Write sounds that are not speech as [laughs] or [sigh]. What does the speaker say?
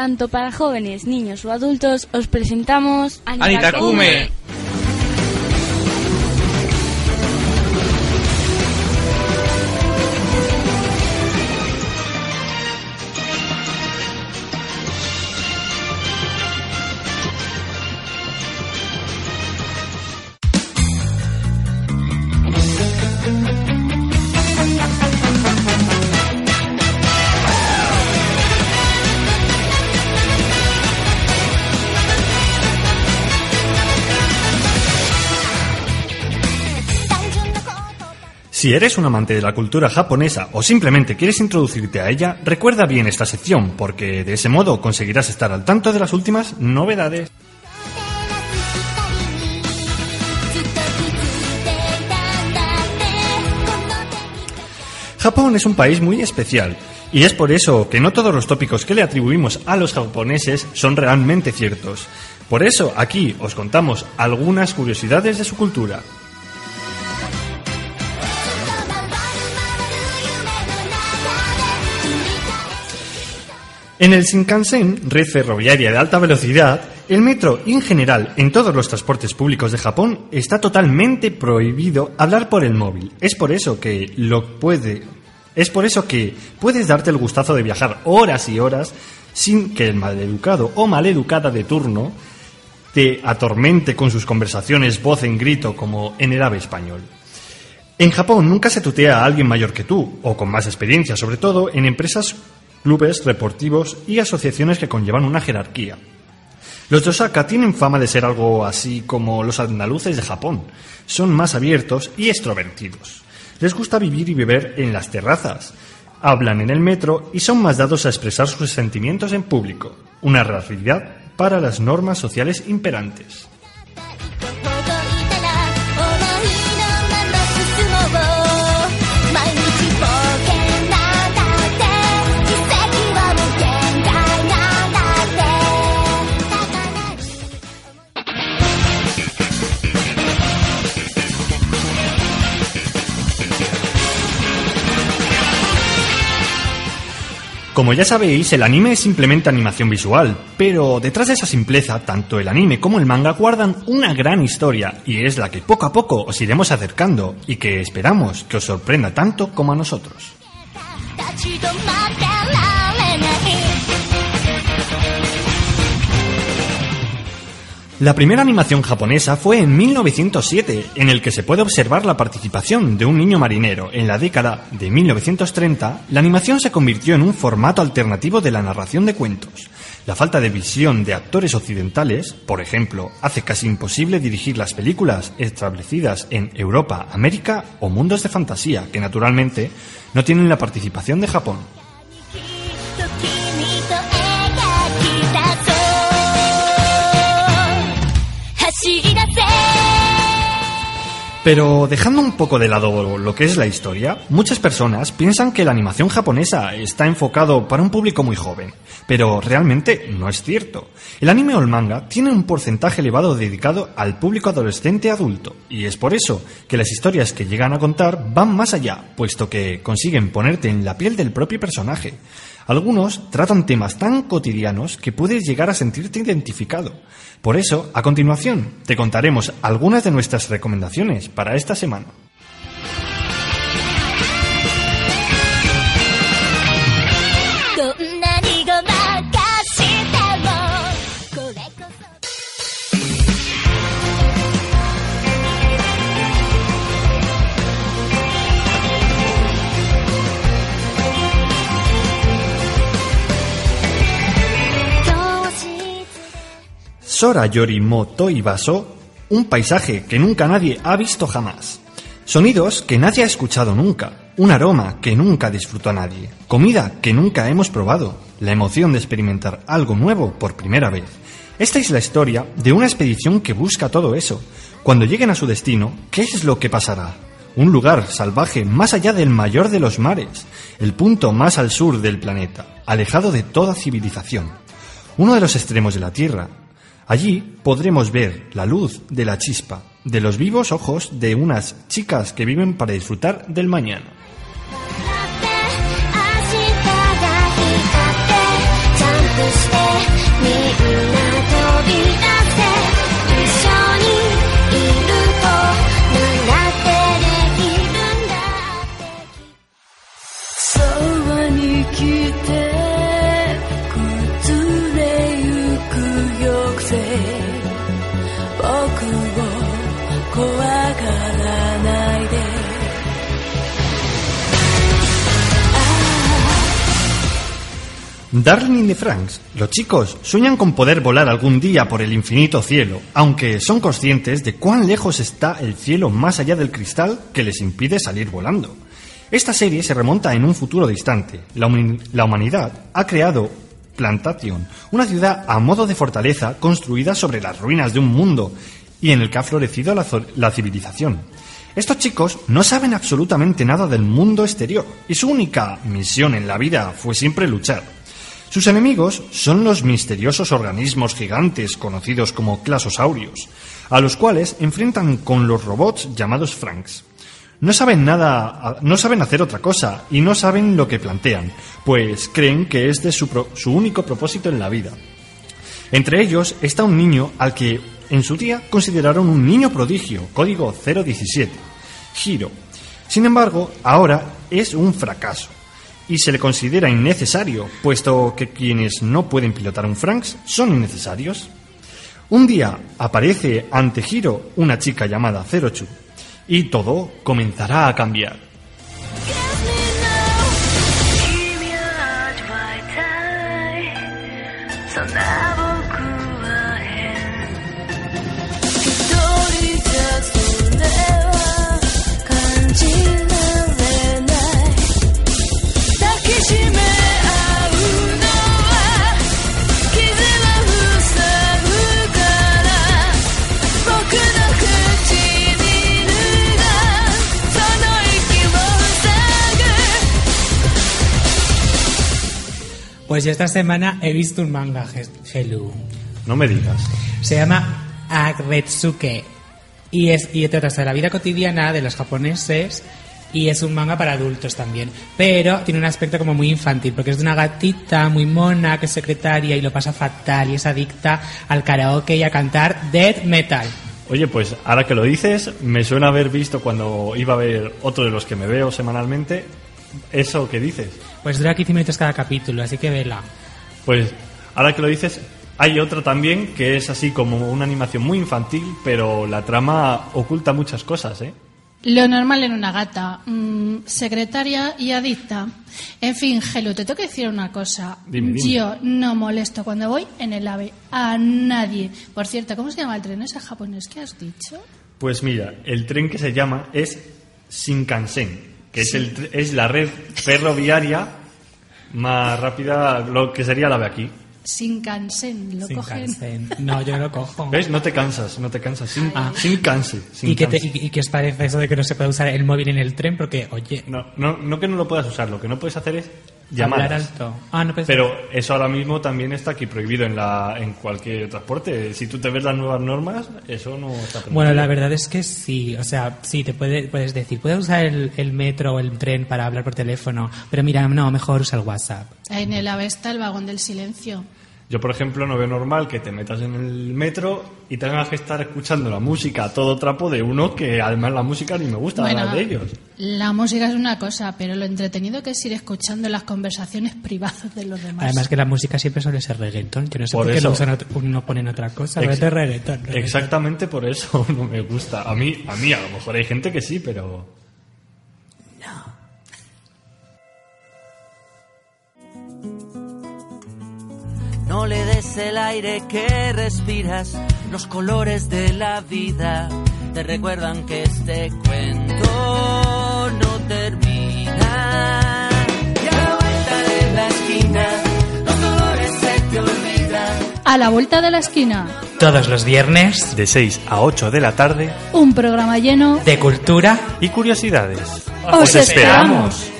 tanto para jóvenes, niños o adultos, os presentamos Anitakume. Si eres un amante de la cultura japonesa o simplemente quieres introducirte a ella, recuerda bien esta sección, porque de ese modo conseguirás estar al tanto de las últimas novedades. Japón es un país muy especial, y es por eso que no todos los tópicos que le atribuimos a los japoneses son realmente ciertos. Por eso aquí os contamos algunas curiosidades de su cultura. En el Shinkansen, red ferroviaria de alta velocidad, el metro en general en todos los transportes públicos de Japón está totalmente prohibido hablar por el móvil. Es por eso que lo es por eso que puedes darte el gustazo de viajar horas y horas sin que el maleducado o maleducada de turno te atormente con sus conversaciones voz en grito como en el ave español. En Japón nunca se tutea a alguien mayor que tú, o con más experiencia, sobre todo en empresas clubes, deportivos y asociaciones que conllevan una jerarquía. Los de Osaka tienen fama de ser algo así como los andaluces de Japón. Son más abiertos y extrovertidos. Les gusta vivir y beber en las terrazas. Hablan en el metro y son más dados a expresar sus sentimientos en público. Una raridad para las normas sociales imperantes. Como ya sabéis, el anime es simplemente animación visual, pero detrás de esa simpleza, tanto el anime como el manga guardan una gran historia, y es la que poco a poco os iremos acercando, y que esperamos que os sorprenda tanto como a nosotros. La primera animación japonesa fue en 1907, en el que se puede observar la participación de un niño marinero. En la década de 1930, la animación se convirtió en un formato alternativo de la narración de cuentos. La falta de visión de actores occidentales, por ejemplo, hace casi imposible dirigir las películas establecidas en Europa, América o mundos de fantasía, que naturalmente no tienen la participación de Japón. Pero dejando un poco de lado lo que es la historia, muchas personas piensan que la animación japonesa está enfocado para un público muy joven, pero realmente no es cierto. El anime o el manga tiene un porcentaje elevado dedicado al público adolescente adulto, y es por eso que las historias que llegan a contar van más allá, puesto que consiguen ponerte en la piel del propio personaje. Algunos tratan temas tan cotidianos que puedes llegar a sentirte identificado. Por eso, a continuación, te contaremos algunas de nuestras recomendaciones para esta semana. Sora Yorimoto Ibaso, un paisaje que nunca nadie ha visto jamás. Sonidos que nadie ha escuchado nunca, un aroma que nunca disfrutó nadie, comida que nunca hemos probado, la emoción de experimentar algo nuevo por primera vez. Esta es la historia de una expedición que busca todo eso. Cuando lleguen a su destino, ¿qué es lo que pasará? Un lugar salvaje más allá del mayor de los mares, el punto más al sur del planeta, alejado de toda civilización. Uno de los extremos de la Tierra, Allí podremos ver la luz de la chispa, de los vivos ojos de unas chicas que viven para disfrutar del mañana. Darling de Franks, los chicos sueñan con poder volar algún día por el infinito cielo, aunque son conscientes de cuán lejos está el cielo más allá del cristal que les impide salir volando. Esta serie se remonta en un futuro distante. La, humanidad ha creado Plantation, una ciudad a modo de fortaleza construida sobre las ruinas de un mundo y en el que ha florecido la civilización. Estos chicos no saben absolutamente nada del mundo exterior y su única misión en la vida fue siempre luchar. Sus enemigos son los misteriosos organismos gigantes conocidos como clasosaurios, a los cuales enfrentan con los robots llamados Franks. No saben nada, no saben hacer otra cosa y no saben lo que plantean, pues creen que este es su, pro- su único propósito en la vida. Entre ellos está un niño al que en su día consideraron un niño prodigio, código 017, Hiro. Sin embargo, ahora es un fracaso y se le considera innecesario, puesto que quienes no pueden pilotar un Franks son innecesarios. Un día aparece ante Hiro una chica llamada Zerochu y todo comenzará a cambiar. Pues esta semana he visto un manga, He- Helu. No me digas. Se llama Agretsuke. Y es y trata de la vida cotidiana de los japoneses. Y es un manga para adultos también. Pero tiene un aspecto como muy infantil, porque es de una gatita muy mona que es secretaria y lo pasa fatal y es adicta al karaoke y a cantar death metal. Oye, pues ahora que lo dices, me suena haber visto cuando iba a ver otro de los que me veo semanalmente, eso que dices. Pues dura 15 minutos cada capítulo, así que vela. Pues ahora que lo dices, hay otro también que es así como una animación muy infantil, pero la trama oculta muchas cosas, ¿eh? Lo normal en una gata, mm, secretaria y adicta. En fin, Gelu, te tengo que decir una cosa. Dime, dime. Yo no molesto cuando voy en el AVE a nadie. Por cierto, ¿cómo se llama el tren ese japonés que has dicho? Pues mira, el tren que se llama es Shinkansen, que es, el, es la red ferroviaria más rápida, lo que sería la de aquí. Shinkansen, lo cogen. Shinkansen. No, yo lo cojo. ¿Ves? No te cansas, no te cansas. Shin- Ah. Shinkansen. ¿Y qué, te- y, y qué os parece eso de que no se puede usar el móvil en el tren? Porque, oye, No, no, no que no lo puedas usar, lo que no puedes hacer es llamadas. alto. Ah, no Pero eso ahora mismo también está aquí prohibido en, la, en cualquier transporte. Si tú te ves las nuevas normas, eso no está permitido. Bueno, la verdad es que sí, o sea, sí, te puede, puedes decir, puedes usar el, el metro o el tren para hablar por teléfono, pero mira, no, mejor usa el WhatsApp. En el AVE está el vagón del silencio. Yo, por ejemplo, no veo normal que te metas en el metro y tengas que estar escuchando la música a todo trapo de uno que además la música ni me gusta la de ellos. la música es una cosa, pero lo entretenido que es ir escuchando las conversaciones privadas de los demás. Además que la música siempre suele ser reggaetón, yo no sé Por por, qué eso. no, usan otro- no ponen otra cosa, Ex- reggaetón. Exactamente por eso [laughs] no me gusta. A mí, a mí a lo mejor hay gente que sí, pero... No des el aire que respiras, los colores de la vida te recuerdan que este cuento no termina. Y a la vuelta de la esquina, los dolores se te olvidan. A la vuelta de la esquina, Todos los viernes, De 6 a 8 de la tarde un programa lleno de cultura y curiosidades. ¡Os esperamos!